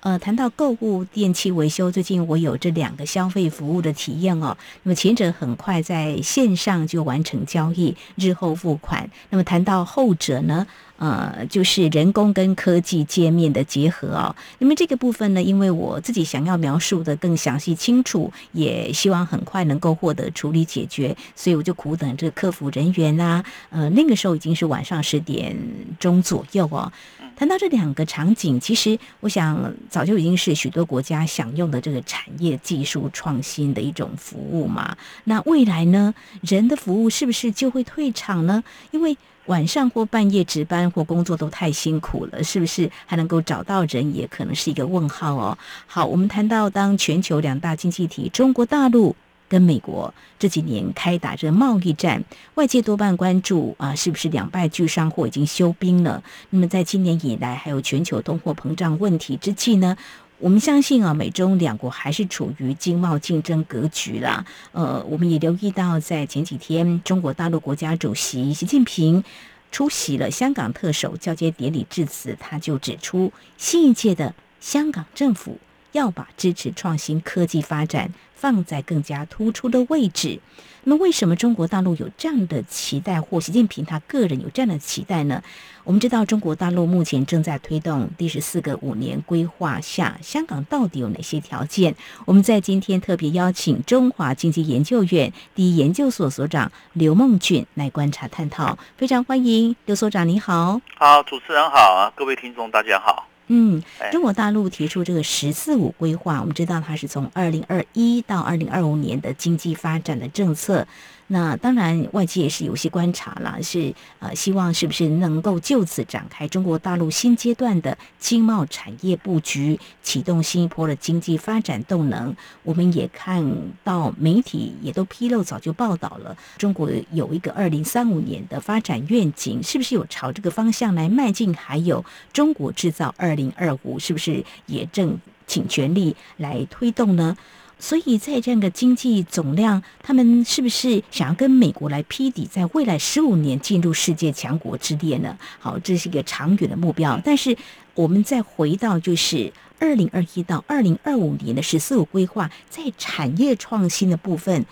呃，谈到购物电器维修，最近我有这两个消费服务的体验哦。那么前者很快在线上就完成交易，日后付款。那么谈到后者呢，呃，就是人工跟科技界面的结合哦。那么这个部分呢，因为我自己想要描述的更详细清楚，也希望很快能够获得处理解决，所以我就苦等这个客服人员啊。呃，那个时候已经是晚上十点钟左右哦。谈到这两个场景，其实我想早就已经是许多国家享用的这个产业技术创新的一种服务嘛。那未来呢，人的服务是不是就会退场呢？因为晚上或半夜值班或工作都太辛苦了，是不是还能够找到人，也可能是一个问号哦。好，我们谈到当全球两大经济体中国大陆。跟美国这几年开打这贸易战，外界多半关注啊，是不是两败俱伤或已经休兵了？那么在今年以来，还有全球通货膨胀问题之际呢？我们相信啊，美中两国还是处于经贸竞争格局啦。呃，我们也留意到，在前几天，中国大陆国家主席习近平出席了香港特首交接典礼致辞，他就指出，新一届的香港政府要把支持创新科技发展。放在更加突出的位置。那么，为什么中国大陆有这样的期待，或习近平他个人有这样的期待呢？我们知道，中国大陆目前正在推动第十四个五年规划下，香港到底有哪些条件？我们在今天特别邀请中华经济研究院第一研究所所长刘梦俊来观察探讨。非常欢迎刘所长，你好。好，主持人好啊，各位听众大家好。嗯，中国大陆提出这个“十四五”规划，我们知道它是从二零二一到二零二五年的经济发展的政策。那当然，外界也是有些观察了，是呃，希望是不是能够就此展开中国大陆新阶段的经贸产业布局，启动新一波的经济发展动能。我们也看到媒体也都披露，早就报道了，中国有一个二零三五年的发展愿景，是不是有朝这个方向来迈进？还有中国制造二零二五，是不是也正请全力来推动呢？所以在这样的经济总量，他们是不是想要跟美国来匹敌，在未来十五年进入世界强国之列呢？好，这是一个长远的目标。但是我们再回到就是二零二一到二零二五年的“十四五”规划，在产业创新的部分，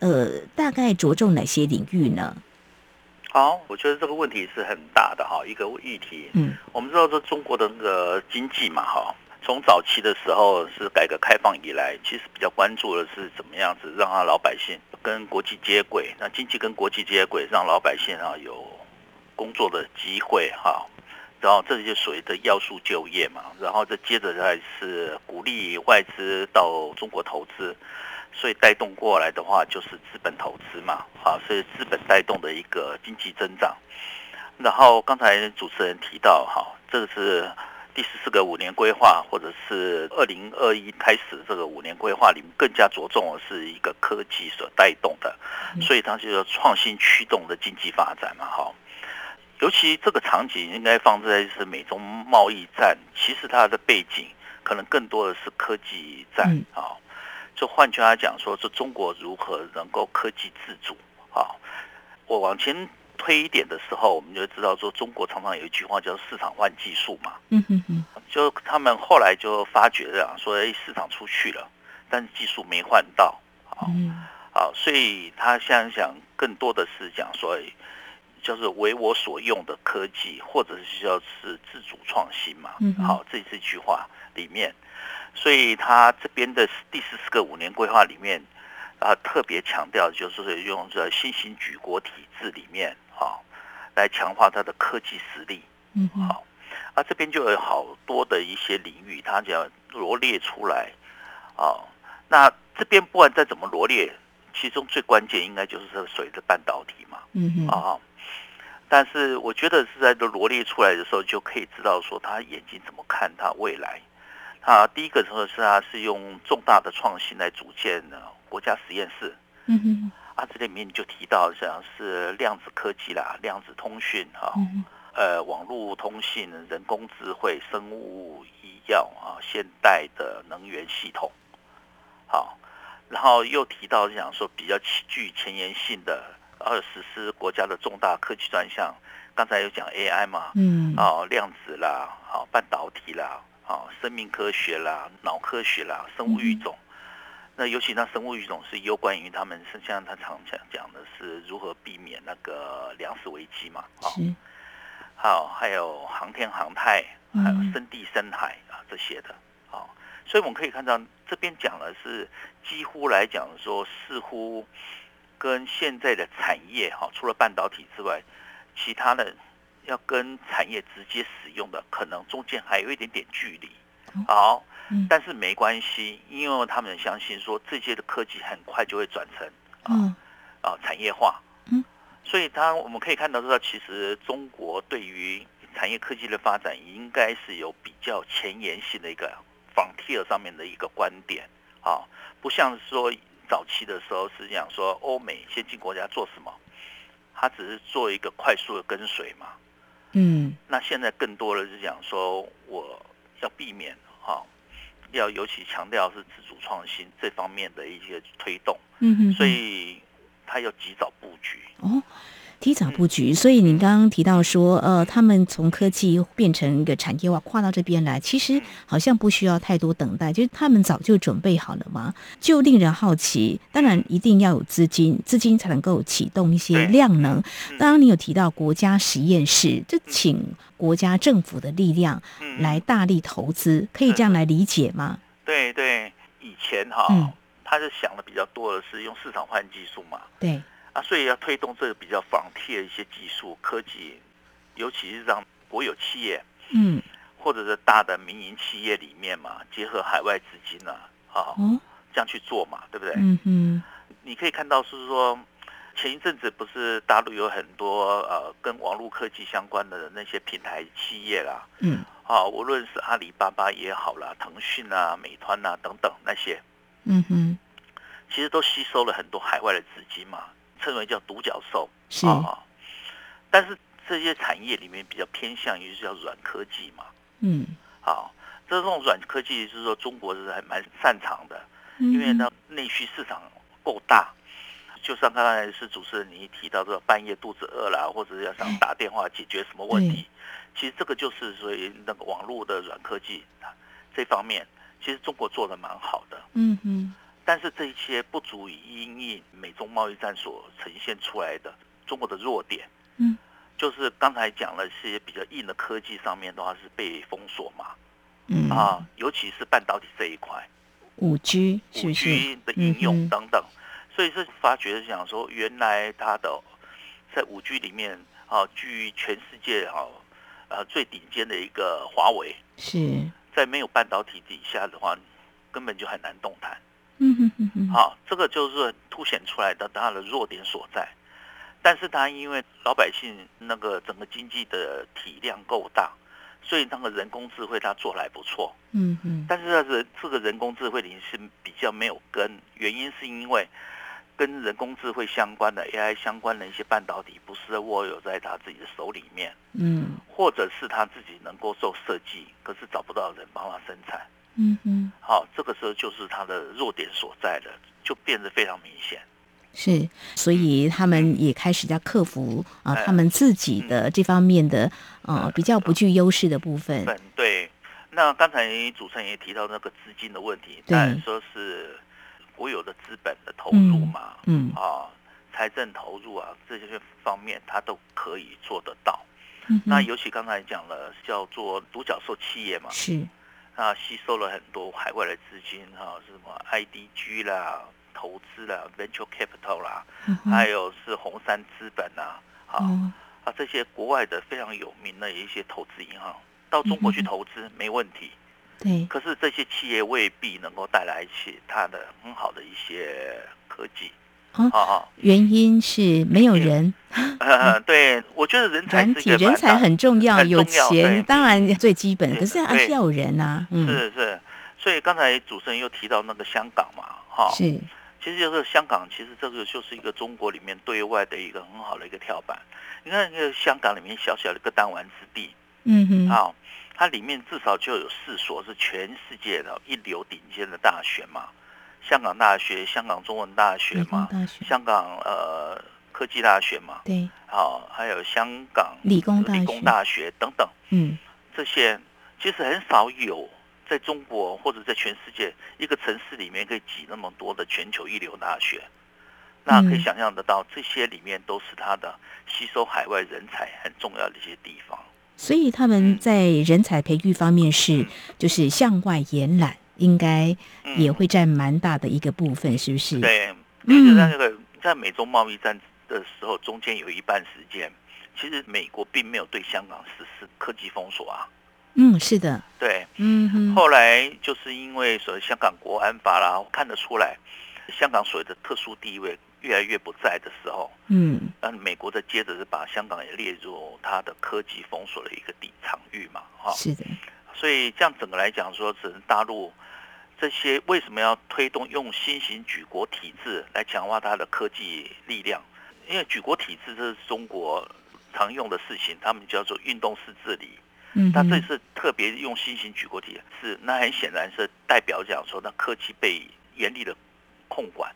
呃，大概着重哪些领域呢？好，我觉得这个问题是很大的哈，一个议题。嗯，我们知道说中国的那个经济嘛，哈。从早期的时候是改革开放以来，其实比较关注的是怎么样子让他老百姓跟国际接轨，那经济跟国际接轨，让老百姓啊有工作的机会哈，然后这就属于的要素就业嘛，然后再接着再是鼓励外资到中国投资，所以带动过来的话就是资本投资嘛，好，所以资本带动的一个经济增长。然后刚才主持人提到哈，这个是。第十四个五年规划，或者是二零二一开始这个五年规划里面，更加着重的是一个科技所带动的，所以它就是创新驱动的经济发展嘛，哈。尤其这个场景应该放在是美中贸易战，其实它的背景可能更多的是科技战啊。就换句话讲，说是中国如何能够科技自主啊？我往前。推一点的时候，我们就知道说，中国常常有一句话叫“市场换技术”嘛。嗯哼哼。就他们后来就发觉这样说，哎，市场出去了，但是技术没换到。嗯。好，所以他现在想更多的是讲说，就是为我所用的科技，或者是叫是自主创新嘛。嗯。好，这这句话里面，所以他这边的第十四个五年规划里面。啊，特别强调就是用这新型举国体制里面啊，来强化它的科技实力。嗯，好，啊，这边就有好多的一些领域，它就要罗列出来。啊，那这边不管再怎么罗列，其中最关键应该就是这个所谓的半导体嘛。嗯哼。啊，但是我觉得是在这罗列出来的时候，就可以知道说他眼睛怎么看他未来。啊，第一个时候是他是用重大的创新来组建的。国家实验室，嗯哼，啊，这里面就提到像是量子科技啦、量子通讯哈，呃，网络通信、人工智慧、生物医药啊，现代的能源系统，好，然后又提到讲说比较具前沿性的，然后实施国家的重大科技专项，刚才有讲 AI 嘛，嗯，哦，量子啦，好，半导体啦，好，生命科学啦，脑科学啦，生物育种。那尤其那生物育种是有关于他们，是像他常讲讲的是如何避免那个粮食危机嘛？好，好，还有航天航太，还有深地深海啊这些的，好，所以我们可以看到这边讲的是几乎来讲说，似乎跟现在的产业哈，除了半导体之外，其他的要跟产业直接使用的，可能中间还有一点点距离，好。但是没关系，因为他们相信说这些的科技很快就会转成啊啊产业化，嗯，所以他我们可以看到说，其实中国对于产业科技的发展，应该是有比较前沿性的一个 frontier 上面的一个观点啊，不像说早期的时候是讲说欧美先进国家做什么，他只是做一个快速的跟随嘛，嗯，那现在更多的是讲说我要避免哈。要尤其强调是自主创新这方面的一些推动，嗯哼，所以他要及早布局哦。提早布局，所以您刚刚提到说，呃，他们从科技变成一个产业化，跨到这边来，其实好像不需要太多等待，就是他们早就准备好了嘛，就令人好奇。当然，一定要有资金，资金才能够启动一些量能。刚刚你有提到国家实验室，就请国家政府的力量来大力投资，可以这样来理解吗？对对，以前哈，他是想的比较多的是用市场换技术嘛，对。所以要推动这个比较仿贴的一些技术科技，尤其是让国有企业，嗯，或者是大的民营企业里面嘛，结合海外资金呢，啊，这样去做嘛，对不对？嗯嗯。你可以看到是说，前一阵子不是大陆有很多呃跟网络科技相关的那些平台企业啦，嗯，啊，无论是阿里巴巴也好啦，腾讯啊、美团啊等等那些，嗯哼，其实都吸收了很多海外的资金嘛。称为叫独角兽，是。啊，但是这些产业里面比较偏向于是叫软科技嘛，嗯，好，这种软科技就是说中国是还蛮擅长的，因为呢内需市场够大，就像刚才是主持人你提到说半夜肚子饿了，或者要想打电话解决什么问题，其实这个就是所以那个网络的软科技这方面，其实中国做的蛮好的，嗯嗯。但是这一些不足以因应美中贸易战所呈现出来的中国的弱点，嗯，就是刚才讲了一些比较硬的科技上面的话是被封锁嘛，嗯。啊，尤其是半导体这一块，五 G 五 G 的应用等等，所以是发觉想说，原来它的在五 G 里面啊，居全世界啊呃最顶尖的一个华为，是。在没有半导体底下的话，根本就很难动弹。嗯哼哼哼，好，这个就是凸显出来的它的弱点所在，但是它因为老百姓那个整个经济的体量够大，所以那个人工智慧它做来不错，嗯嗯，但是它是这个人工智慧里是比较没有根，原因是因为跟人工智慧相关的 AI 相关的一些半导体不是握有在他自己的手里面，嗯，或者是他自己能够做设计，可是找不到人帮他生产。嗯嗯，好，这个时候就是他的弱点所在了，就变得非常明显。是，所以他们也开始在克服啊，他们自己的这方面的呃比较不具优势的部分。对，那刚才主持人也提到那个资金的问题，当然说是国有的资本的投入嘛，嗯啊，财政投入啊这些方面，他都可以做得到。嗯那尤其刚才讲了叫做独角兽企业嘛，是。那吸收了很多海外的资金，哈，是什么 IDG 啦、投资啦、Venture Capital 啦，还有是红杉资本呐，好啊，这些国外的非常有名的一些投资银行到中国去投资没问题，对。可是这些企业未必能够带来起它的很好的一些科技。啊，原因是没有人。呃，对，我觉得人才是人才很重要，有钱当然最基本，可是还是要有人呐。是是，所以刚才主持人又提到那个香港嘛，哈，是，其其实就是香港，其实这个就是一个中国里面对外的一个很好的一个跳板。你看，那个香港里面小小的一个弹丸之地，嗯哼，啊，它里面至少就有四所是全世界的一流顶尖的大学嘛，香港大学、香港中文大学嘛，香港呃科技大学嘛，对，好，还有香港理工理工大学等等，嗯，这些其实很少有。在中国或者在全世界一个城市里面可以挤那么多的全球一流大学，那可以想象得到，这些里面都是它的吸收海外人才很重要的一些地方。所以他们在人才培育方面是就是向外延揽，应该也会占蛮大的一个部分，是不是？对，嗯，在那个在美中贸易战的时候，中间有一半时间，其实美国并没有对香港实施科技封锁啊。嗯，是的，对，嗯哼。后来就是因为所谓香港国安法啦，看得出来，香港所谓的特殊地位越来越不在的时候，嗯，那美国的接着是把香港也列入它的科技封锁的一个底场域嘛，哈，是的。所以这样整个来讲说，只能大陆这些为什么要推动用新型举国体制来强化它的科技力量？因为举国体制这是中国常用的事情，他们叫做运动式治理。嗯，那这次特别用新型举国体是，那很显然是代表讲说，那科技被严厉的控管，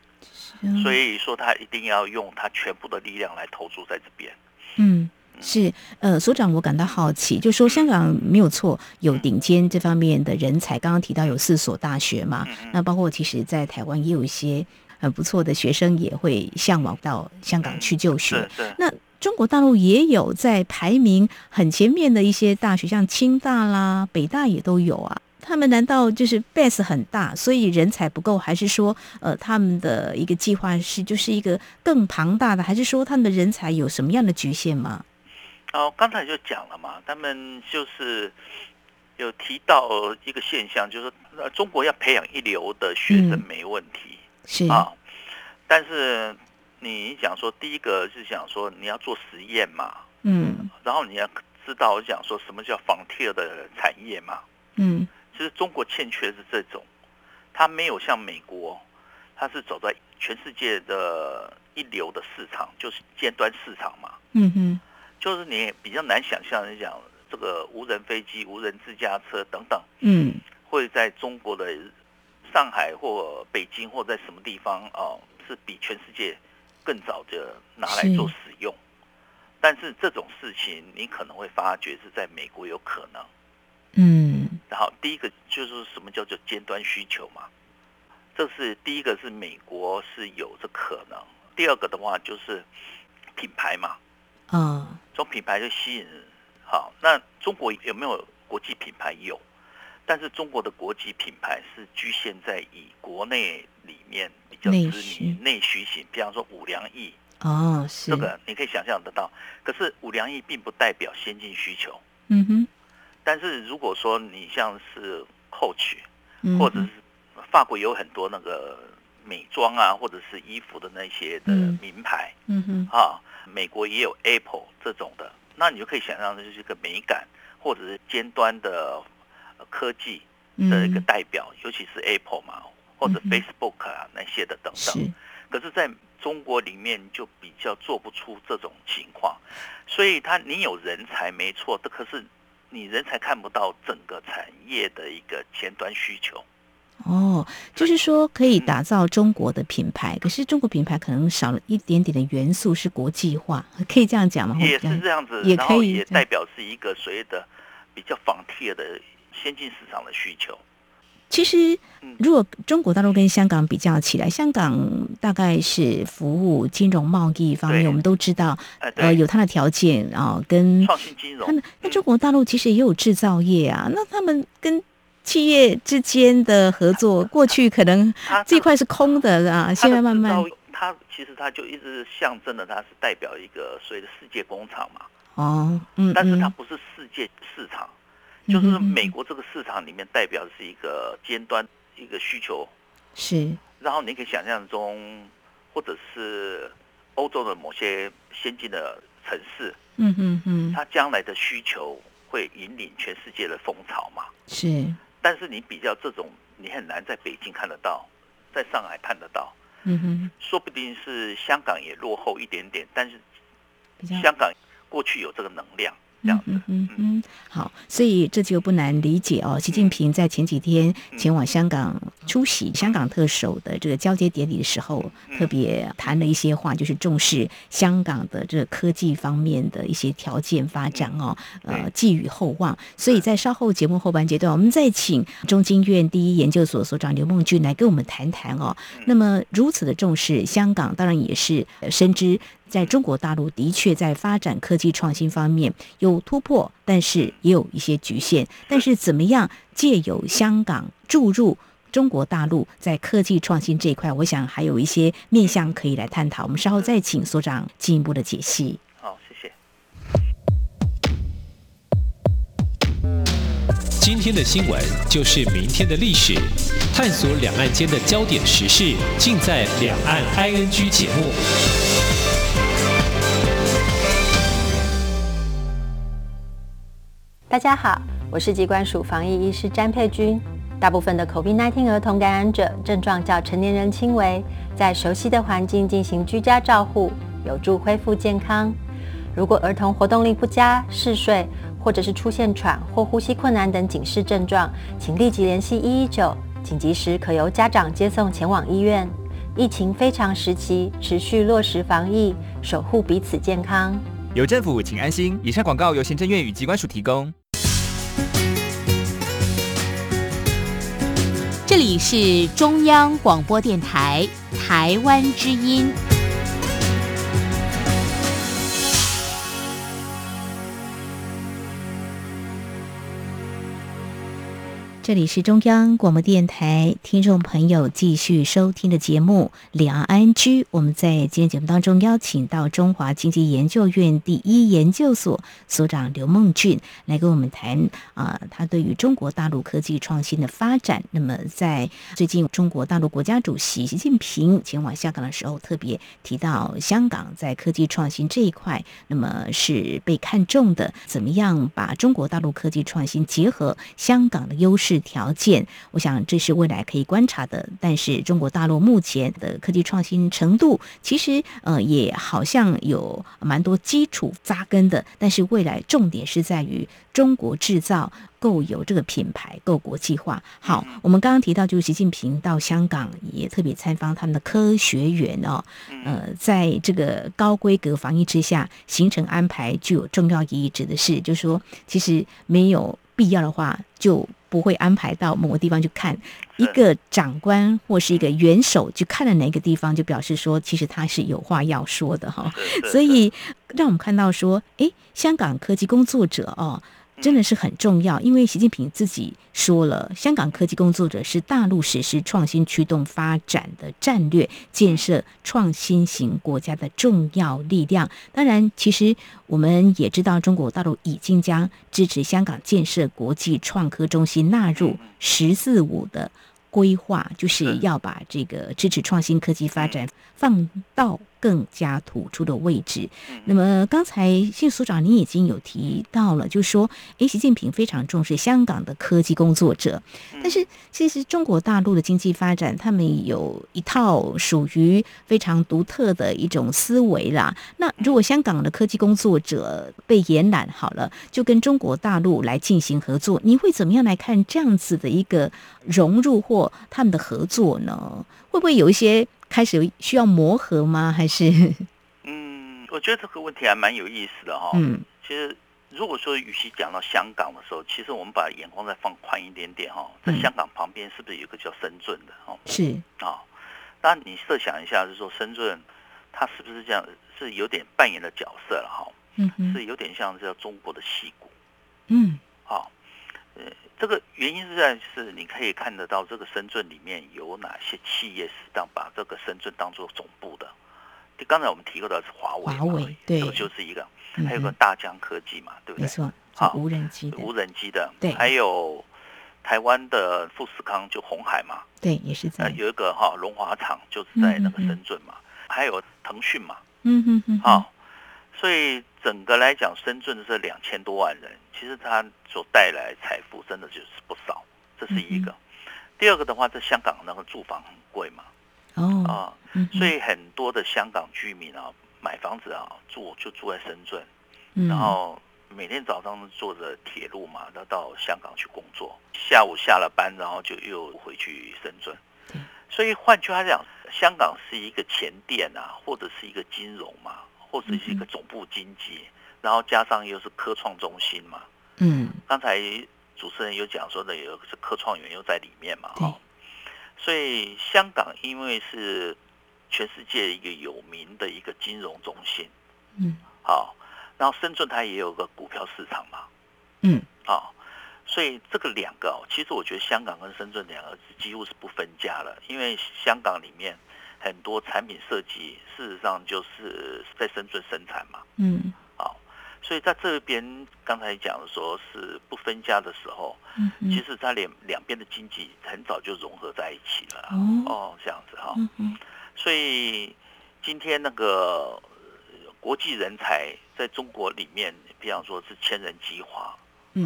所以说他一定要用他全部的力量来投注在这边。嗯，是，呃，所长，我感到好奇，就说香港没有错，有顶尖这方面的人才，刚刚提到有四所大学嘛，那包括其实在台湾也有一些很不错的学生也会向往到香港去就学，那。中国大陆也有在排名很前面的一些大学，像清大啦、北大也都有啊。他们难道就是 base 很大，所以人才不够，还是说，呃，他们的一个计划是就是一个更庞大的，还是说他们的人才有什么样的局限吗？哦，刚才就讲了嘛，他们就是有提到一个现象，就是说，中国要培养一流的学生没问题，是。啊，但是。你讲说，第一个是讲说你要做实验嘛，嗯，然后你要知道我讲说什么叫仿贴的产业嘛，嗯，其实中国欠缺是这种，它没有像美国，它是走在全世界的一流的市场，就是尖端市场嘛，嗯哼，就是你比较难想象，你讲这个无人飞机、无人自驾车等等，嗯，会在中国的上海或北京或在什么地方啊，是比全世界。更早的拿来做使用，但是这种事情你可能会发觉是在美国有可能，嗯，然后第一个就是什么叫做尖端需求嘛，这是第一个是美国是有这可能，第二个的话就是品牌嘛，啊，从品牌就吸引人，好，那中国有没有国际品牌有？但是中国的国际品牌是局限在以国内里面比较知名内需型，比方说五粮液哦，是这个你可以想象得到。可是五粮液并不代表先进需求，嗯哼。但是如果说你像是 Coach，或者是法国有很多那个美妆啊，或者是衣服的那些的名牌，嗯哼啊，美国也有 Apple 这种的，那你就可以想象这就是一个美感或者是尖端的。科技的一个代表，尤其是 Apple 嘛，或者 Facebook 啊那些的等等。可是在中国里面就比较做不出这种情况，所以他你有人才没错，的可是你人才看不到整个产业的一个前端需求。哦，就是说可以打造中国的品牌，可是中国品牌可能少了一点点的元素是国际化，可以这样讲吗？也是这样子，也可以也代表是一个所谓的比较仿贴的。先进市场的需求，其实如果中国大陆跟香港比较起来，香港大概是服务金融贸易方面，我们都知道，呃，有它的条件啊，跟创新金融。那中国大陆其实也有制造业啊，那他们跟企业之间的合作，过去可能这块是空的啊，现在慢慢，它其实它就一直象征的，它是代表一个所谓的世界工厂嘛。哦，嗯，但是它不是世界市场。就是美国这个市场里面代表的是一个尖端一个需求，是。然后你可以想象中，或者是欧洲的某些先进的城市，嗯嗯嗯，它将来的需求会引领全世界的风潮嘛？是。但是你比较这种，你很难在北京看得到，在上海看得到，嗯哼，说不定是香港也落后一点点，但是香港过去有这个能量。嗯嗯嗯嗯，好，所以这就不难理解哦。习近平在前几天前往香港出席香港特首的这个交接典礼的时候，特别谈了一些话，就是重视香港的这个科技方面的一些条件发展哦，呃，寄予厚望。所以在稍后节目后半阶段，我们再请中经院第一研究所所长刘梦俊来跟我们谈谈哦。那么如此的重视香港，当然也是深知。在中国大陆的确在发展科技创新方面有突破，但是也有一些局限。但是怎么样借由香港注入中国大陆在科技创新这一块，我想还有一些面向可以来探讨。我们稍后再请所长进一步的解析。好，谢谢。今天的新闻就是明天的历史，探索两岸间的焦点时事，尽在《两岸 ING》节目。大家好，我是机关署防疫医师詹佩君。大部分的 COVID-19 儿童感染者症状较成年人轻微，在熟悉的环境进行居家照护，有助恢复健康。如果儿童活动力不佳、嗜睡，或者是出现喘或呼吸困难等警示症状，请立即联系一一九，紧急时可由家长接送前往医院。疫情非常时期，持续落实防疫，守护彼此健康。有政府，请安心。以上广告由行政院与机关署提供。这里是中央广播电台台湾之音。这里是中央广播电台听众朋友继续收听的节目《两岸安居》。我们在今天节目当中邀请到中华经济研究院第一研究所所长刘梦俊来跟我们谈啊，他对于中国大陆科技创新的发展。那么在最近中国大陆国家主席习近平前往香港的时候，特别提到香港在科技创新这一块，那么是被看重的。怎么样把中国大陆科技创新结合香港的优势？条件，我想这是未来可以观察的。但是中国大陆目前的科技创新程度，其实呃也好像有蛮多基础扎根的。但是未来重点是在于中国制造够有这个品牌，够国际化。好，我们刚刚提到就是习近平到香港也特别参访他们的科学园哦，呃，在这个高规格防疫之下，行程安排具有重要意义，指的是就是说，其实没有必要的话就。不会安排到某个地方去看一个长官或是一个元首去看了哪个地方，就表示说其实他是有话要说的哈。所以让我们看到说，哎，香港科技工作者哦。真的是很重要，因为习近平自己说了，香港科技工作者是大陆实施创新驱动发展的战略建设创新型国家的重要力量。当然，其实我们也知道，中国大陆已经将支持香港建设国际创科中心纳入“十四五”的规划，就是要把这个支持创新科技发展放到。更加突出的位置。那么刚才谢所长您已经有提到了，就是说，诶，习近平非常重视香港的科技工作者。但是其实中国大陆的经济发展，他们有一套属于非常独特的一种思维啦。那如果香港的科技工作者被延揽好了，就跟中国大陆来进行合作，你会怎么样来看这样子的一个融入或他们的合作呢？会不会有一些？开始需要磨合吗？还是？嗯，我觉得这个问题还蛮有意思的哈。嗯，其实如果说与其讲到香港的时候，其实我们把眼光再放宽一点点哈，在香港旁边是不是有个叫深圳的？哦，是啊。那你设想一下，就是说深圳它是不是这样？是有点扮演的角色了哈。嗯是有点像叫中国的戏骨。嗯，好。呃，这个原因是在是你可以看得到，这个深圳里面有哪些企业是当把这个深圳当做总部的？就刚才我们提过的是华为，华为对，这个就是一个，还有个大疆科技嘛，对不对？没错，好，无人机，无人机的，对，还有台湾的富士康，就红海嘛，对，也是在。有一个哈龙华厂，就是在那个深圳嘛，还有腾讯嘛，嗯哼哼，好，所以整个来讲，深圳这两千多万人。其实它所带来财富真的就是不少，这是一个。第二个的话，在香港那个住房很贵嘛，哦啊，所以很多的香港居民啊，买房子啊住就住在深圳，然后每天早上坐着铁路嘛，要到香港去工作，下午下了班，然后就又回去深圳。所以换句话讲，香港是一个前店啊，或者是一个金融嘛，或者是一个总部经济，然后加上又是科创中心嘛。嗯，刚才主持人有讲说的，有是科创园又在里面嘛，哈。所以香港因为是全世界一个有名的一个金融中心，嗯，好，然后深圳它也有个股票市场嘛，嗯，好。所以这个两个哦，其实我觉得香港跟深圳两个几乎是不分家了，因为香港里面很多产品设计，事实上就是在深圳生产嘛。嗯，好，所以在这边刚才讲说是不分家的时候，嗯，其实它两两边的经济很早就融合在一起了。哦，这样子哈。嗯所以今天那个国际人才在中国里面，比方说是千人计划。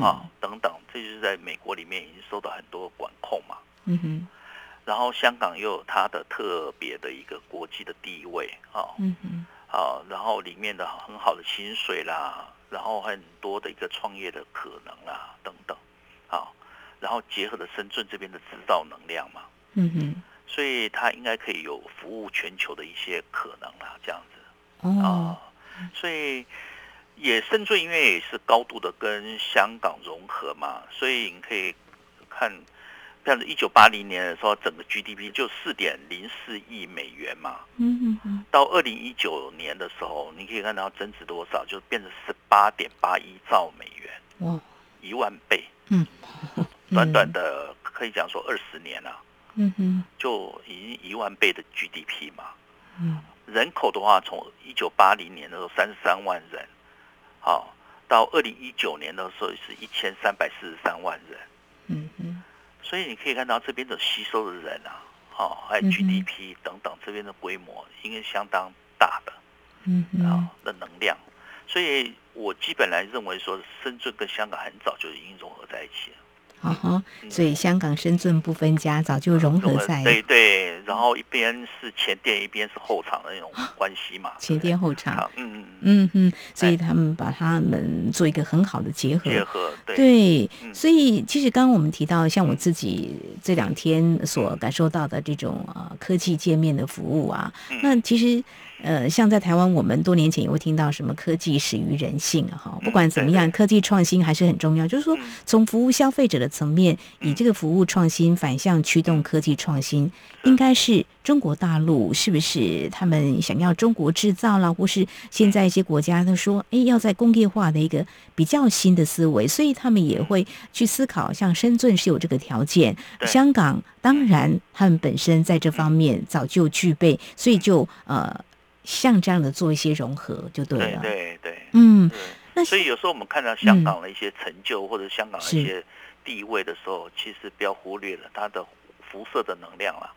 啊，等等，这就是在美国里面已经受到很多管控嘛。嗯哼。然后香港又有它的特别的一个国际的地位啊。嗯嗯。啊，然后里面的很好的薪水啦，然后很多的一个创业的可能啦，等等。好，然后结合了深圳这边的制造能量嘛。嗯哼。所以它应该可以有服务全球的一些可能啦，这样子。哦。所以。也深圳因为也是高度的跟香港融合嘛，所以你可以看，像是一九八零年的时候，整个 GDP 就四点零四亿美元嘛。嗯嗯嗯。到二零一九年的时候，你可以看到增值多少，就变成十八点八一兆美元。哇！一万倍。嗯。短短的可以讲说二十年了。嗯哼。就已经一万倍的 GDP 嘛。嗯。人口的话，从一九八零年的时候三十三万人。好，到二零一九年的时候是一千三百四十三万人，嗯嗯，所以你可以看到这边的吸收的人啊，哦，还有 GDP 等等，这边的规模应该相当大的，嗯啊，的能量，所以我基本来认为说，深圳跟香港很早就已经融合在一起了。啊哈，所以香港、深圳不分家，早就融合在对对，然后一边是前店，一边是后厂的那种关系嘛，前店后厂，嗯嗯嗯。嗯，所以他们把他们做一个很好的结合，结合对，所以其实刚刚我们提到，像我自己这两天所感受到的这种呃科技界面的服务啊，那其实。呃，像在台湾，我们多年前也会听到什么科技始于人性啊，哈，不管怎么样，科技创新还是很重要。就是说，从服务消费者的层面，以这个服务创新反向驱动科技创新，应该是中国大陆是不是他们想要中国制造啦，或是现在一些国家都说，哎，要在工业化的一个比较新的思维，所以他们也会去思考，像深圳是有这个条件，香港当然他们本身在这方面早就具备，所以就呃。像这样的做一些融合就对了，对对，嗯，那所以有时候我们看到香港的一些成就或者香港的一些地位的时候，其实不要忽略了它的辐射的能量了。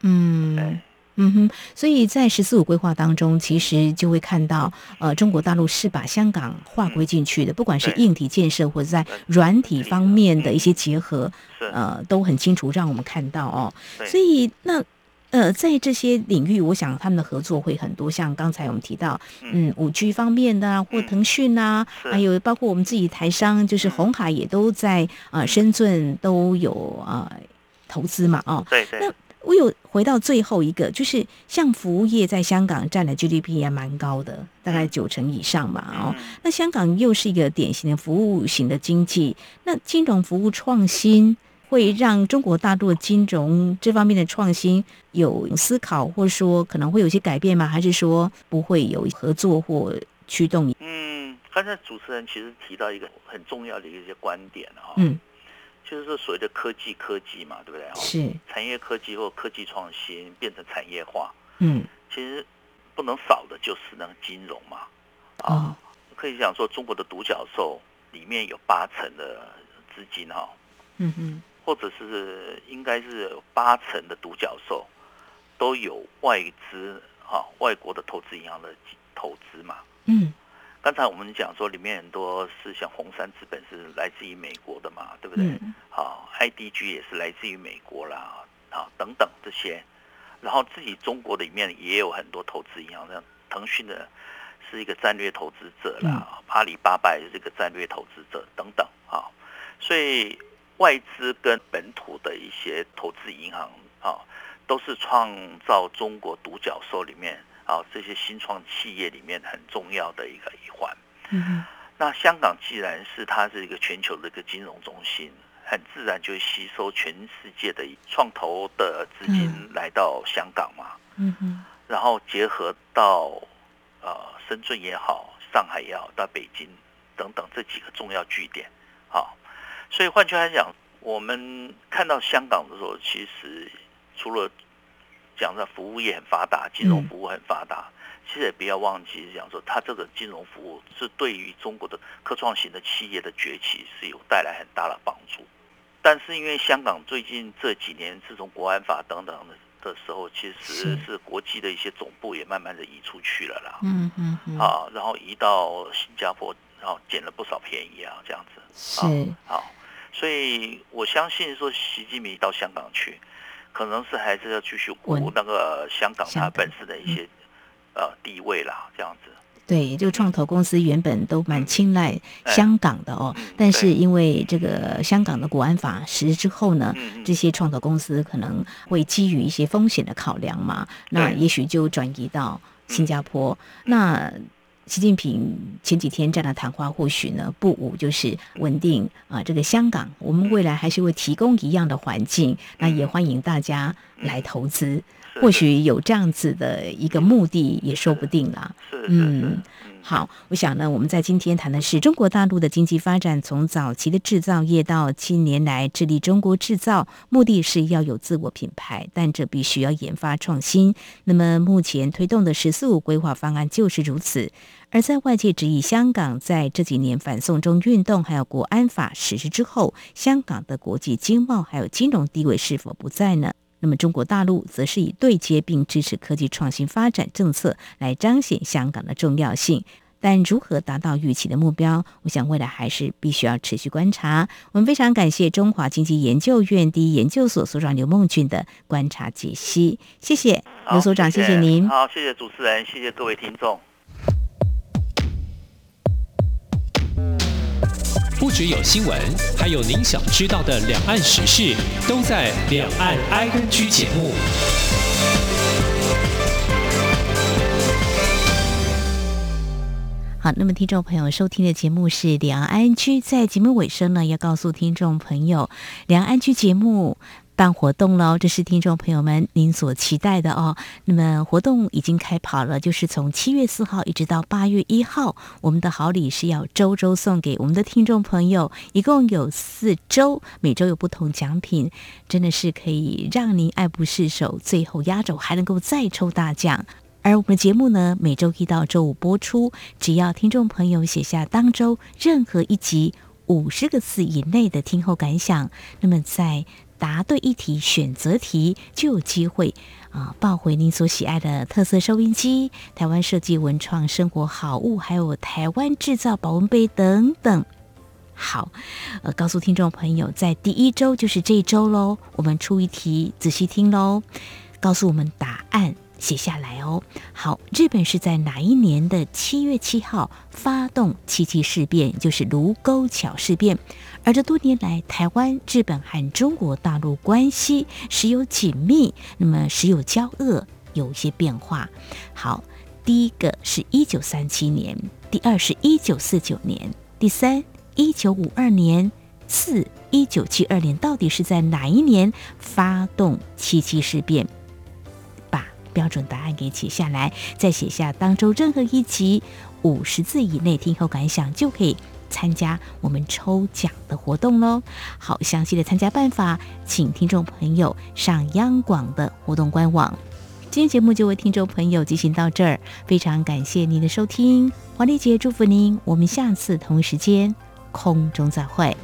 嗯，嗯哼，所以在“十四五”规划当中，其实就会看到，呃，中国大陆是把香港划归进去的，不管是硬体建设或者在软体方面的一些结合，呃，都很清楚让我们看到哦。所以那。呃，在这些领域，我想他们的合作会很多，像刚才我们提到，嗯，五 G 方面的，或腾讯啊，还有包括我们自己台商，就是红海也都在啊深圳都有啊投资嘛，哦，对对。那我有回到最后一个，就是像服务业在香港占的 GDP 也蛮高的，大概九成以上嘛，哦，那香港又是一个典型的服务型的经济，那金融服务创新。会让中国大陆的金融这方面的创新有思考，或者说可能会有些改变吗？还是说不会有合作或驱动？嗯，刚才主持人其实提到一个很重要的一些观点哈，嗯，就是说所谓的科技科技嘛，对不对？是产业科技或科技创新变成产业化，嗯，其实不能少的就是那个金融嘛，啊，可以讲说中国的独角兽里面有八成的资金哈，嗯哼。或者是应该是八成的独角兽都有外资啊外国的投资银行的投资嘛？嗯，刚才我们讲说里面很多是像红杉资本是来自于美国的嘛，对不对？好，IDG 也是来自于美国啦，啊等等这些，然后自己中国里面也有很多投资银行，像腾讯的是一个战略投资者啦，阿里巴巴也是一个战略投资者等等啊，所以外资跟本土的一些投资银行啊，都是创造中国独角兽里面啊这些新创企业里面很重要的一个一环。嗯，那香港既然是它是一个全球的一个金融中心。很自然就吸收全世界的创投的资金来到香港嘛，嗯哼，然后结合到呃深圳也好，上海也好，到北京等等这几个重要据点，好，所以换句话讲，我们看到香港的时候，其实除了讲的服务业很发达，金融服务很发达，其实也不要忘记讲说，它这个金融服务是对于中国的科创型的企业的崛起是有带来很大的帮助。但是因为香港最近这几年，自从国安法等等的的时候，其实是国际的一些总部也慢慢的移出去了啦。嗯嗯嗯。啊，然后移到新加坡，然后捡了不少便宜啊，这样子。是。好，所以我相信说，习近平到香港去，可能是还是要继续鼓那个香港它本身的一些呃地位啦，这样子。对，这个创投公司原本都蛮青睐香港的哦，但是因为这个香港的国安法实施之后呢，这些创投公司可能会基于一些风险的考量嘛，那也许就转移到新加坡。那习近平前几天这样的谈话，或许呢不无就是稳定啊，这个香港，我们未来还是会提供一样的环境，那也欢迎大家来投资。或许有这样子的一个目的也说不定啦。嗯，好，我想呢，我们在今天谈的是中国大陆的经济发展，从早期的制造业到近年来致力中国制造，目的是要有自我品牌，但这必须要研发创新。那么目前推动的“十四五”规划方案就是如此。而在外界质疑香港在这几年反送中运动还有国安法实施之后，香港的国际经贸还有金融地位是否不在呢？那么中国大陆则是以对接并支持科技创新发展政策来彰显香港的重要性，但如何达到预期的目标，我想未来还是必须要持续观察。我们非常感谢中华经济研究院第一研究所所长刘梦俊的观察解析，谢谢刘所长，谢谢您。好，谢谢主持人，谢谢各位听众。只有新闻，还有您想知道的两岸时事，都在《两岸 I N G》节目。好，那么听众朋友收听的节目是《两岸 I N G》，在节目尾声呢，要告诉听众朋友，《两岸 I N G》节目。办活动喽，这是听众朋友们您所期待的哦。那么活动已经开跑了，就是从七月四号一直到八月一号，我们的好礼是要周周送给我们的听众朋友，一共有四周，每周有不同奖品，真的是可以让您爱不释手。最后压轴还能够再抽大奖。而我们的节目呢，每周一到周五播出，只要听众朋友写下当周任何一集五十个字以内的听后感想，那么在。答对一题选择题就有机会啊，抱回您所喜爱的特色收音机、台湾设计文创生活好物，还有台湾制造保温杯等等。好，呃，告诉听众朋友，在第一周就是这一周喽，我们出一题，仔细听喽，告诉我们答案。写下来哦。好，日本是在哪一年的七月七号发动七七事变，就是卢沟桥事变？而这多年来，台湾、日本和中国大陆关系时有紧密，那么时有交恶，有一些变化。好，第一个是一九三七年，第二是一九四九年，第三一九五二年，四一九七二年，到底是在哪一年发动七七事变？把标准答案给写下来，再写下当周任何一集五十字以内听后感想，就可以参加我们抽奖的活动喽。好，详细的参加办法，请听众朋友上央广的活动官网。今天节目就为听众朋友进行到这儿，非常感谢您的收听，华丽姐祝福您，我们下次同一时间空中再会。